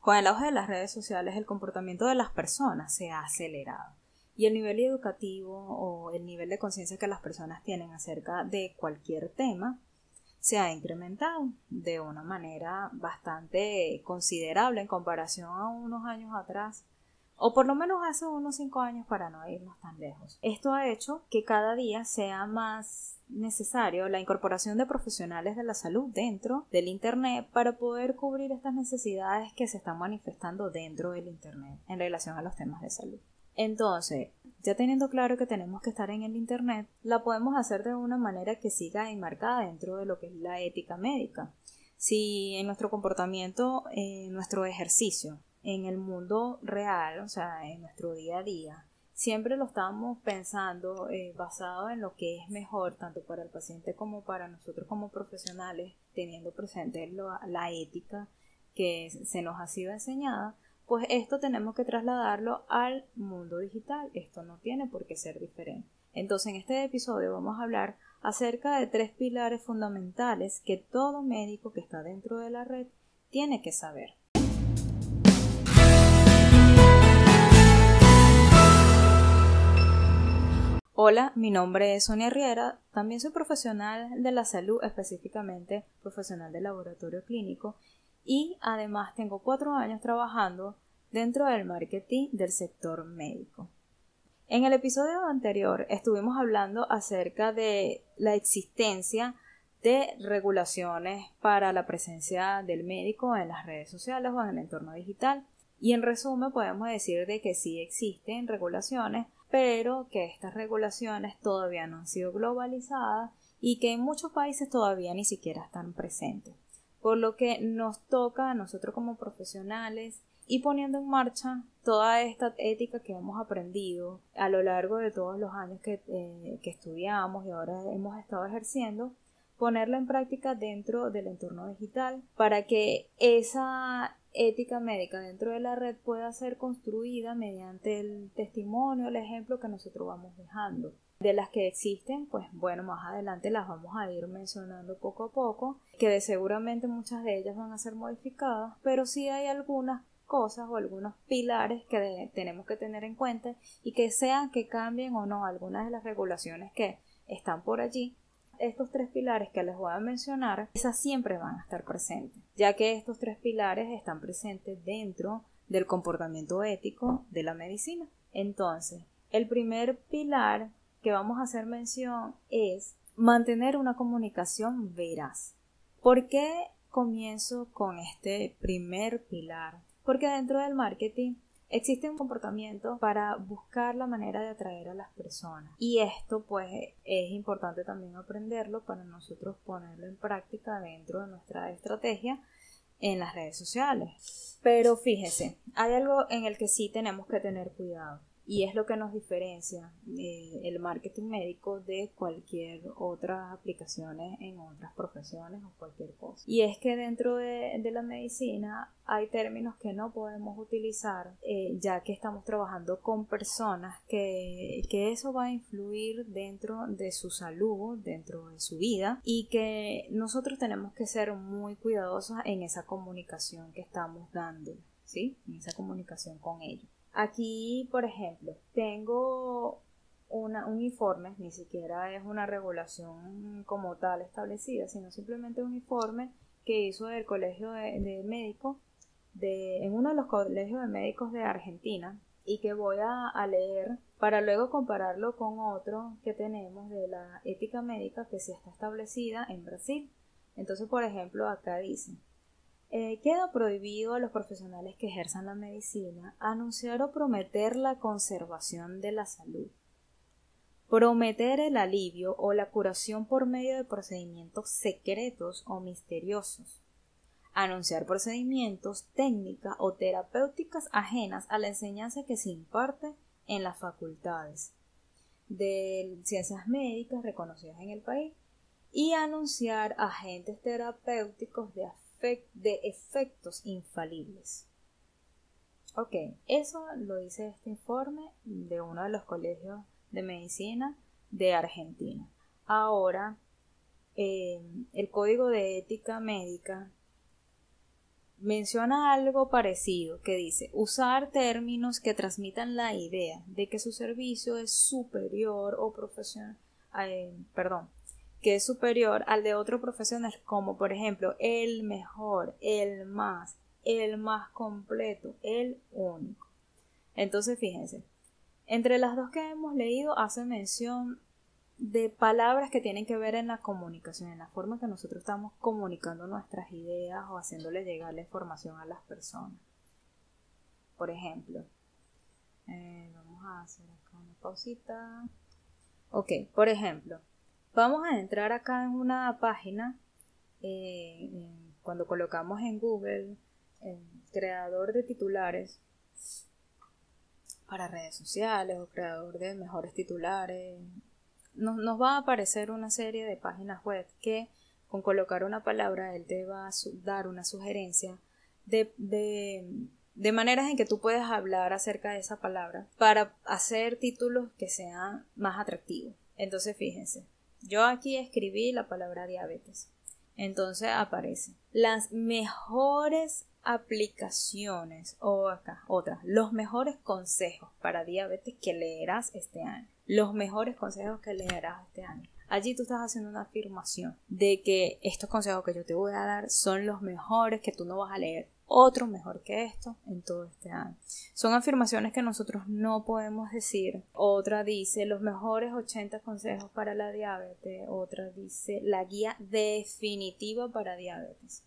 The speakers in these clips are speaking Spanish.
Con el auge de las redes sociales, el comportamiento de las personas se ha acelerado. Y el nivel educativo o el nivel de conciencia que las personas tienen acerca de cualquier tema se ha incrementado de una manera bastante considerable en comparación a unos años atrás o por lo menos hace unos cinco años para no irnos tan lejos. Esto ha hecho que cada día sea más necesario la incorporación de profesionales de la salud dentro del Internet para poder cubrir estas necesidades que se están manifestando dentro del Internet en relación a los temas de salud. Entonces, ya teniendo claro que tenemos que estar en el Internet, la podemos hacer de una manera que siga enmarcada dentro de lo que es la ética médica. Si en nuestro comportamiento, en nuestro ejercicio, en el mundo real, o sea, en nuestro día a día, siempre lo estamos pensando eh, basado en lo que es mejor tanto para el paciente como para nosotros como profesionales, teniendo presente la ética que se nos ha sido enseñada, pues esto tenemos que trasladarlo al mundo digital. Esto no tiene por qué ser diferente. Entonces, en este episodio vamos a hablar acerca de tres pilares fundamentales que todo médico que está dentro de la red tiene que saber. Hola, mi nombre es Sonia Riera, también soy profesional de la salud, específicamente profesional de laboratorio clínico y además tengo cuatro años trabajando dentro del marketing del sector médico. En el episodio anterior estuvimos hablando acerca de la existencia de regulaciones para la presencia del médico en las redes sociales o en el entorno digital. Y en resumen podemos decir de que sí existen regulaciones, pero que estas regulaciones todavía no han sido globalizadas y que en muchos países todavía ni siquiera están presentes. Por lo que nos toca a nosotros como profesionales y poniendo en marcha toda esta ética que hemos aprendido a lo largo de todos los años que, eh, que estudiamos y ahora hemos estado ejerciendo, ponerla en práctica dentro del entorno digital para que esa ética médica dentro de la red pueda ser construida mediante el testimonio, el ejemplo que nosotros vamos dejando. De las que existen, pues bueno, más adelante las vamos a ir mencionando poco a poco, que de seguramente muchas de ellas van a ser modificadas, pero sí hay algunas cosas o algunos pilares que tenemos que tener en cuenta y que sean que cambien o no algunas de las regulaciones que están por allí, estos tres pilares que les voy a mencionar, esas siempre van a estar presentes, ya que estos tres pilares están presentes dentro del comportamiento ético de la medicina. Entonces, el primer pilar que vamos a hacer mención es mantener una comunicación veraz. ¿Por qué comienzo con este primer pilar? Porque dentro del marketing existe un comportamiento para buscar la manera de atraer a las personas. Y esto pues es importante también aprenderlo para nosotros ponerlo en práctica dentro de nuestra estrategia en las redes sociales. Pero fíjese, hay algo en el que sí tenemos que tener cuidado y es lo que nos diferencia eh, el marketing médico de cualquier otras aplicaciones en otras profesiones o cualquier cosa. Y es que dentro de, la medicina hay términos que no podemos utilizar eh, ya que estamos trabajando con personas que, que eso va a influir dentro de su salud, dentro de su vida y que nosotros tenemos que ser muy cuidadosos en esa comunicación que estamos dando, ¿sí? En esa comunicación con ellos. Aquí, por ejemplo, tengo un informe, ni siquiera es una regulación como tal establecida, sino simplemente un informe que hizo el Colegio de, Médicos, de, en uno de los colegios de médicos de Argentina, y que voy a, leer para luego compararlo con otro que tenemos de la ética médica que sí está establecida en Brasil. Entonces, por ejemplo, acá dice, eh, queda prohibido a los profesionales que ejerzan la medicina anunciar o prometer la conservación de la salud, prometer el alivio o la curación por medio de procedimientos secretos o misteriosos, anunciar procedimientos, técnicas o terapéuticas ajenas a la enseñanza que se imparte en las facultades de ciencias médicas reconocidas en el país y anunciar agentes terapéuticos de de efectos infalibles. Ok, eso lo dice este informe de uno de los colegios de medicina de Argentina. Ahora, eh, el código de ética médica menciona algo parecido que dice usar términos que transmitan la idea de que su servicio es superior o profesional, eh, perdón, que es superior al de otro profesional, como por ejemplo el mejor, el más, el más completo, el único. Entonces, fíjense, entre las dos que hemos leído hace mención de palabras que tienen que ver en la comunicación, en la forma que nosotros estamos comunicando nuestras ideas o haciéndole llegar la información a las personas. Por ejemplo, eh, vamos a hacer acá una pausita. Ok, por ejemplo, vamos a entrar acá en una página. Eh, cuando colocamos en Google el creador de titulares para redes sociales o creador de mejores titulares, nos, va a aparecer una serie de páginas web que con colocar una palabra él te va a dar una sugerencia de, de, maneras en que tú puedes hablar acerca de esa palabra para hacer títulos que sean más atractivos. Entonces fíjense, yo aquí escribí la palabra diabetes. Entonces aparece las mejores aplicaciones o acá otra, los mejores consejos para diabetes que leerás este año los mejores consejos que leerás este año. Allí tú estás haciendo una afirmación de que estos consejos que yo te voy a dar son los mejores, que tú no vas a leer otro mejor que esto en todo este año. Son afirmaciones que nosotros no podemos decir. Otra dice los mejores 80 consejos para la diabetes. Otra dice la guía definitiva para diabetes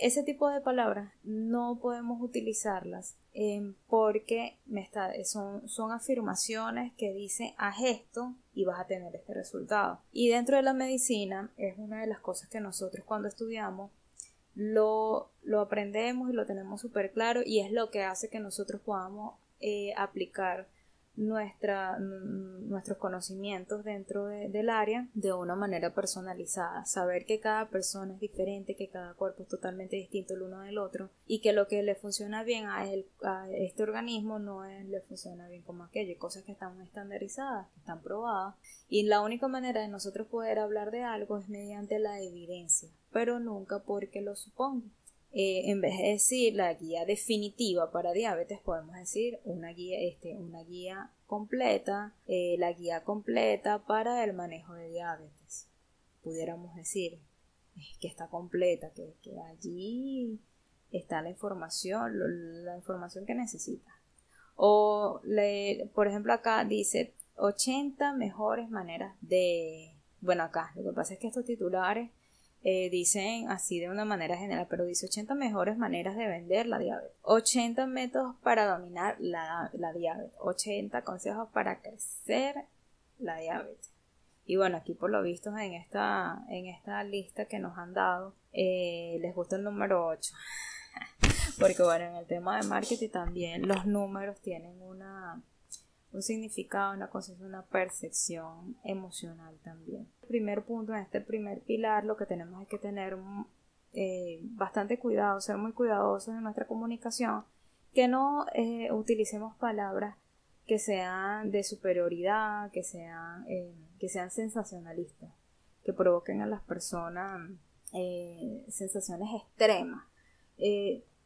ese tipo de palabras no podemos utilizarlas em, porque me está, son, son afirmaciones que dicen haz esto y vas a tener este resultado. Y dentro de la medicina es una de las cosas que nosotros cuando estudiamos lo, lo aprendemos y lo tenemos súper claro y es lo que hace que nosotros podamos eh, aplicar nuestra, nuestros conocimientos dentro del área de una manera personalizada. Saber que cada persona es diferente, que cada cuerpo es totalmente distinto el uno del otro y que lo que le funciona bien a, a este organismo no es, le funciona bien como aquello. Cosas que están estandarizadas, que están probadas. Y la única manera de nosotros poder hablar de algo es mediante la evidencia, pero nunca porque lo supongo. Eh, en vez de decir la guía definitiva para diabetes, podemos decir una guía, este, una guía completa, eh, la guía completa para el manejo de diabetes. Pudiéramos decir que está completa, que, allí está la información, la información que necesita. O, por ejemplo, acá dice 80 mejores maneras de... Bueno, acá lo que pasa es que estos titulares eh, dicen así de una manera general, pero dice 80 mejores maneras de vender la diabetes, 80 métodos para dominar la, diabetes, 80 consejos para crecer la diabetes. Y bueno, aquí por lo visto en esta, en esta lista que nos han dado, eh, les gusta el número 8. Porque bueno, en el tema de marketing también los números tienen una, un significado, una concepción, una percepción emocional también. El primer punto, en este primer pilar, lo que tenemos es que tener eh, bastante cuidado, ser muy cuidadosos en nuestra comunicación, que no eh, utilicemos palabras que sean de superioridad, que sean, eh, que sean sensacionalistas, que provoquen a las personas sensaciones extremas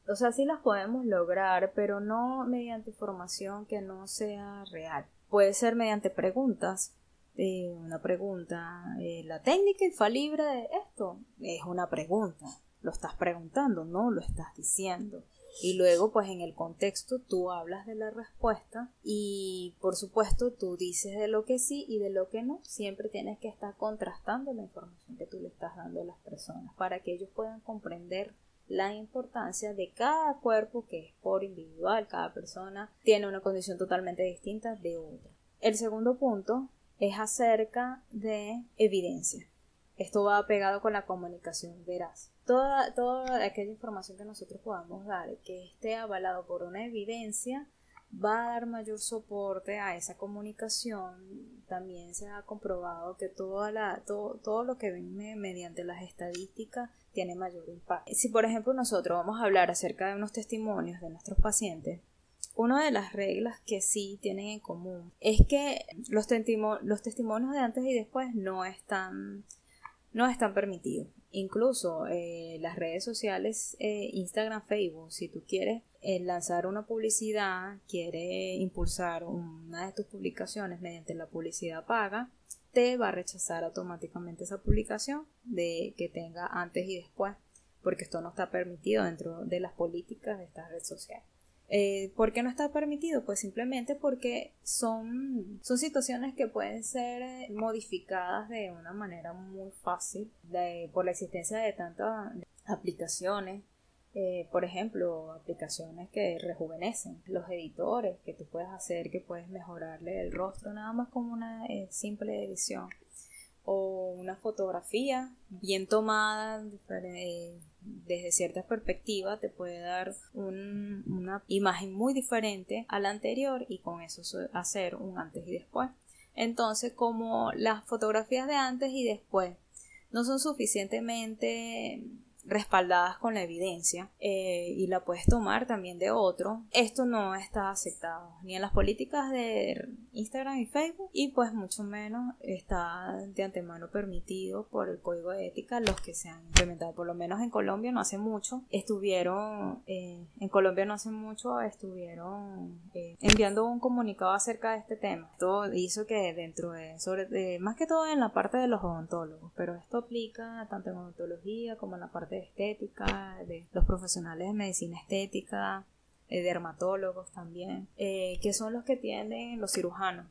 o sea, sí las podemos lograr, pero no mediante información que no sea real. Puede ser mediante preguntas. Eh, una pregunta, eh, la técnica infalible de esto es una pregunta. Lo estás preguntando, no lo estás diciendo. Y luego, pues en el contexto, tú hablas de la respuesta y, por supuesto, tú dices de lo que sí y de lo que no. Siempre tienes que estar contrastando la información que tú le estás dando a las personas para que ellos puedan comprender la importancia de cada cuerpo que es por individual, cada persona tiene una condición totalmente distinta de otra. El segundo punto es acerca de evidencia. Esto va pegado con la comunicación veraz. Toda, toda aquella información que nosotros podamos dar que esté avalado por una evidencia va a dar mayor soporte a esa comunicación. También se ha comprobado que toda la, todo, todo lo que viene mediante las estadísticas tiene mayor impacto. Si por ejemplo nosotros vamos a hablar acerca de unos testimonios de nuestros pacientes, una de las reglas que sí tienen en común es que los, los testimonios de antes y después no están, no están permitidos. Incluso eh, las redes sociales, eh, Instagram, Facebook, si tú quieres eh, lanzar una publicidad, quieres impulsar una de tus publicaciones mediante la publicidad paga, te va a rechazar automáticamente esa publicación de que tenga antes y después, porque esto no está permitido dentro de las políticas de esta red social. Eh, ¿Por qué no está permitido? Pues simplemente porque son, son situaciones que pueden ser eh, modificadas de una manera muy fácil por la existencia de tantas aplicaciones. Eh, por ejemplo, aplicaciones que rejuvenecen, los editores que tú puedes hacer, que puedes mejorarle el rostro nada más con una simple edición o una fotografía bien tomada desde cierta perspectiva te puede dar una imagen muy diferente a la anterior y con eso hacer un antes y después. Entonces, como las fotografías de antes y después no son suficientemente respaldadas con la evidencia eh, y la puedes tomar también de otro, esto no está aceptado ni en las políticas de Instagram y Facebook y pues mucho menos está de antemano permitido por el código de ética. Los que se han implementado por lo menos en Colombia no hace mucho estuvieron eh, en Colombia no hace mucho estuvieron eh, enviando un comunicado acerca de este tema. Esto hizo que dentro de sobre más que todo en la parte de los odontólogos pero esto aplica tanto en odontología como en la parte de estética, de los profesionales de medicina estética, de dermatólogos también, eh, que son los que tienden los cirujanos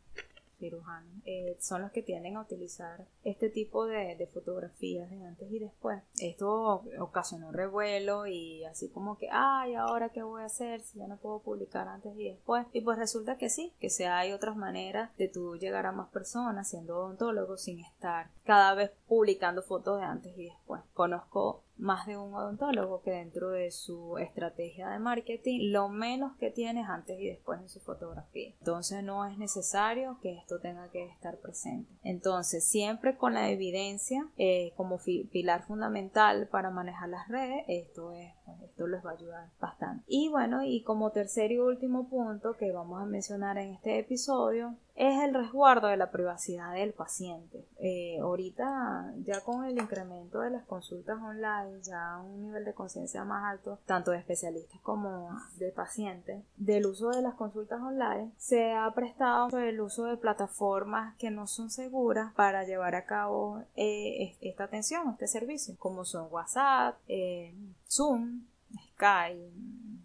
cirujanos eh, son los que tienden a utilizar este tipo de, fotografías de antes y después. Esto ocasionó revuelo y así como que, ay, ahora qué voy a hacer si ya no puedo publicar antes y después. Y pues resulta que sí, que se hay otras maneras de tú llegar a más personas siendo odontólogo sin estar cada vez publicando fotos de antes y después. Conozco más de un odontólogo que dentro de su estrategia de marketing lo menos que tienes antes y después en su fotografía. Entonces no es necesario que esto tenga que estar presente. Entonces siempre con la evidencia eh, como pilar fundamental para manejar las redes, esto es pues, esto les va a ayudar bastante. Y bueno, y como tercer y último punto que vamos a mencionar en este episodio es el resguardo de la privacidad del paciente. Eh, ahorita ya con el incremento de las consultas online, ya un nivel de conciencia más alto, tanto de especialistas como de pacientes, del uso de las consultas online, se ha prestado el uso de plataformas que no son seguras para llevar a cabo eh, esta atención, este servicio, como son WhatsApp, eh, Zoom, Skype,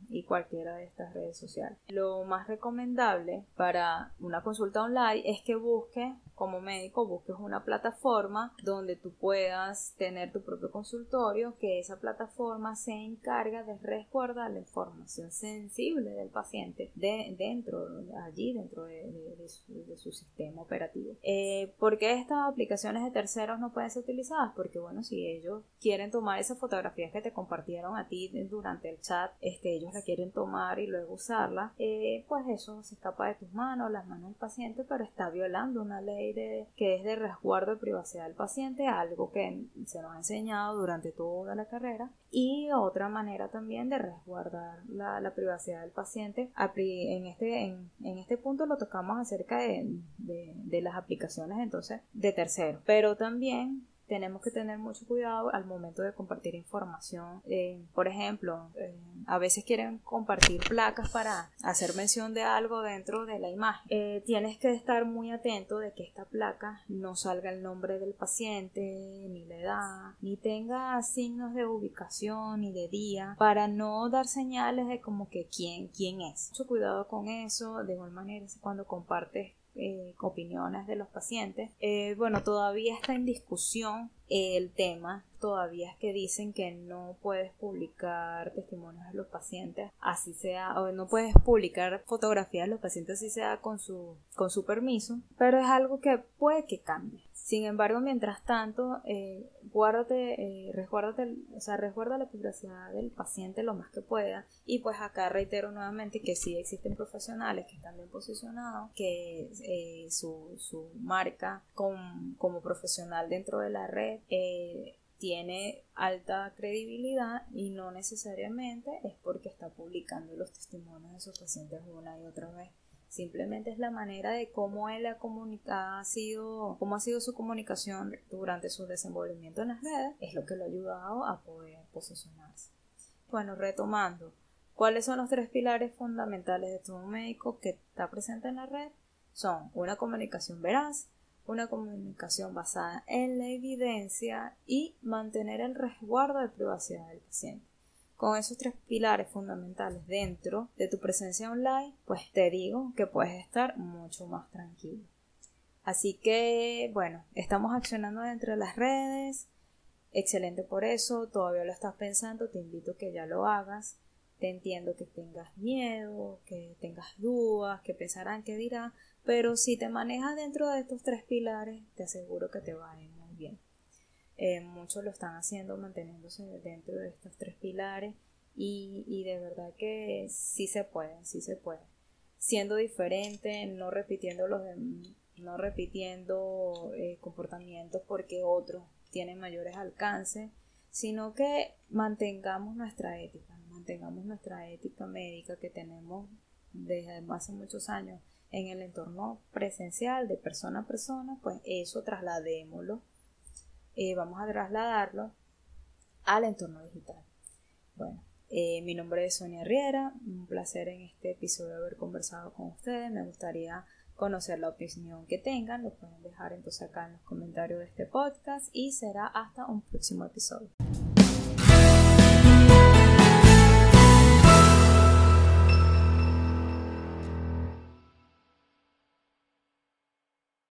y cualquiera de estas redes sociales. Lo más recomendable para una consulta online es que busques como médico busques una plataforma donde tú puedas tener tu propio consultorio, que esa plataforma se encarga de resguardar la información sensible del paciente de, dentro, allí dentro de, su, sistema operativo. Eh, ¿Por qué estas aplicaciones de terceros no pueden ser utilizadas? Porque bueno, si ellos quieren tomar esas fotografías que te compartieron a ti durante el chat, este, ellos la quieren tomar y luego usarla, eh, pues eso se escapa de tus manos, las manos del paciente, pero está violando una ley que es de resguardo de privacidad del paciente, algo que se nos ha enseñado durante toda la carrera, y otra manera también de resguardar la, privacidad del paciente. En este, en, este punto lo tocamos acerca de, de las aplicaciones entonces de terceros, pero también tenemos que tener mucho cuidado al momento de compartir información. Eh, por ejemplo, eh, a veces quieren compartir placas para hacer mención de algo dentro de la imagen. Eh, tienes que estar muy atento de que esta placa no salga el nombre del paciente, ni la edad, ni tenga signos de ubicación ni de día, para no dar señales de como que quién, quién es. Mucho cuidado con eso, de igual manera cuando compartes eh, opiniones de los pacientes. Eh, bueno, todavía está en discusión el tema. Todavía es que dicen que no puedes publicar testimonios de los pacientes, así sea, o no puedes publicar fotografías de los pacientes, así sea con su, con su permiso, pero es algo que puede que cambie. Sin embargo, mientras tanto, eh, guárdate, eh, o sea, resguarda la privacidad del paciente lo más que pueda. Y pues acá reitero nuevamente que sí existen profesionales que están bien posicionados, que eh, su, su, marca como profesional dentro de la red eh, tiene alta credibilidad y no necesariamente es porque está publicando los testimonios de sus pacientes una y otra vez Simplemente es la manera de cómo él ha, sido, cómo ha sido su comunicación durante su desenvolvimiento en las redes, es lo que lo ha ayudado a poder posicionarse. Bueno, retomando, ¿cuáles son los tres pilares fundamentales de todo médico que está presente en la red? Son una comunicación veraz, una comunicación basada en la evidencia y mantener el resguardo de privacidad del paciente. Con esos tres pilares fundamentales dentro de tu presencia online, pues te digo que puedes estar mucho más tranquilo. Así que, bueno, estamos accionando dentro de las redes. Excelente por eso, todavía lo estás pensando, te invito a que ya lo hagas. Te entiendo que tengas miedo, que tengas dudas, que pensarán que dirán, pero si te manejas dentro de estos tres pilares, te aseguro que te va a ir muy bien. Eh, muchos lo están haciendo manteniéndose dentro de estos tres pilares y, de verdad que sí se puede, sí se puede. Siendo diferente, no repitiendo los no repitiendo eh, comportamientos porque otros tienen mayores alcances, sino que mantengamos nuestra ética, mantengamos nuestra ética médica que tenemos desde hace muchos años en el entorno presencial de persona a persona, pues eso trasladémoslo, eh, vamos a trasladarlo al entorno digital. Bueno, eh, mi nombre es Sonia Riera, un placer en este episodio haber conversado con ustedes, me gustaría conocer la opinión que tengan, lo pueden dejar entonces acá en los comentarios de este podcast y será hasta un próximo episodio.